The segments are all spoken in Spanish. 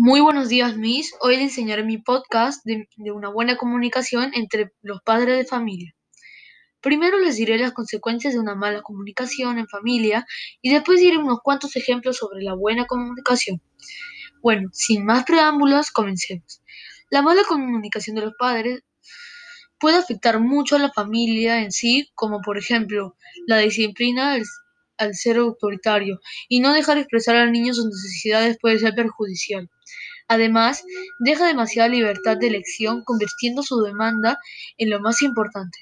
Muy buenos días, Miss. Hoy les enseñaré mi podcast de, una buena comunicación entre los padres de familia. Primero les diré las consecuencias de una mala comunicación en familia y después diré unos cuantos ejemplos sobre la buena comunicación. Bueno, sin más preámbulos, comencemos. La mala comunicación de los padres puede afectar mucho a la familia en sí, como por ejemplo la disciplina al, ser autoritario y no dejar expresar al niño sus necesidades puede ser perjudicial. Además, deja demasiada libertad de elección, convirtiendo su demanda en lo más importante.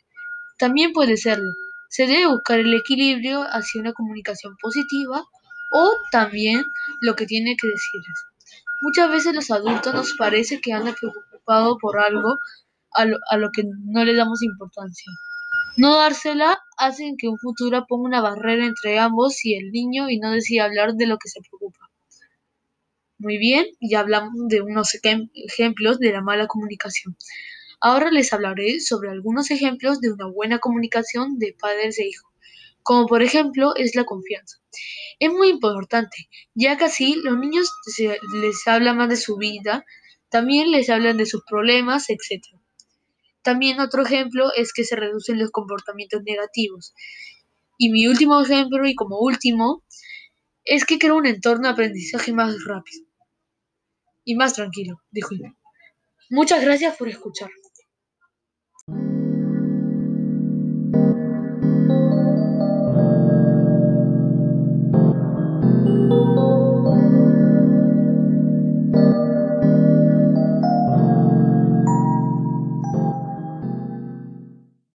También puede serlo. Se debe buscar el equilibrio hacia una comunicación positiva o también lo que tiene que decirles. Muchas veces los adultos nos parece que andan preocupados por algo a lo, a lo que no le damos importancia. No dársela hace que un futuro ponga una barrera entre ambos y el niño y no decida hablar de lo que se preocupa. Muy bien, ya hablamos de unos ejemplos de la mala comunicación. Ahora les hablaré sobre algunos ejemplos de una buena comunicación de padres e hijos, como por ejemplo es la confianza. Es muy importante, ya que así los niños les hablan más de su vida, también les hablan de sus problemas, etc. También otro ejemplo es que se reducen los comportamientos negativos. Y mi último ejemplo, y como último, es que crea un entorno de aprendizaje más rápido y más tranquilo, dijo. Muchas gracias por escuchar.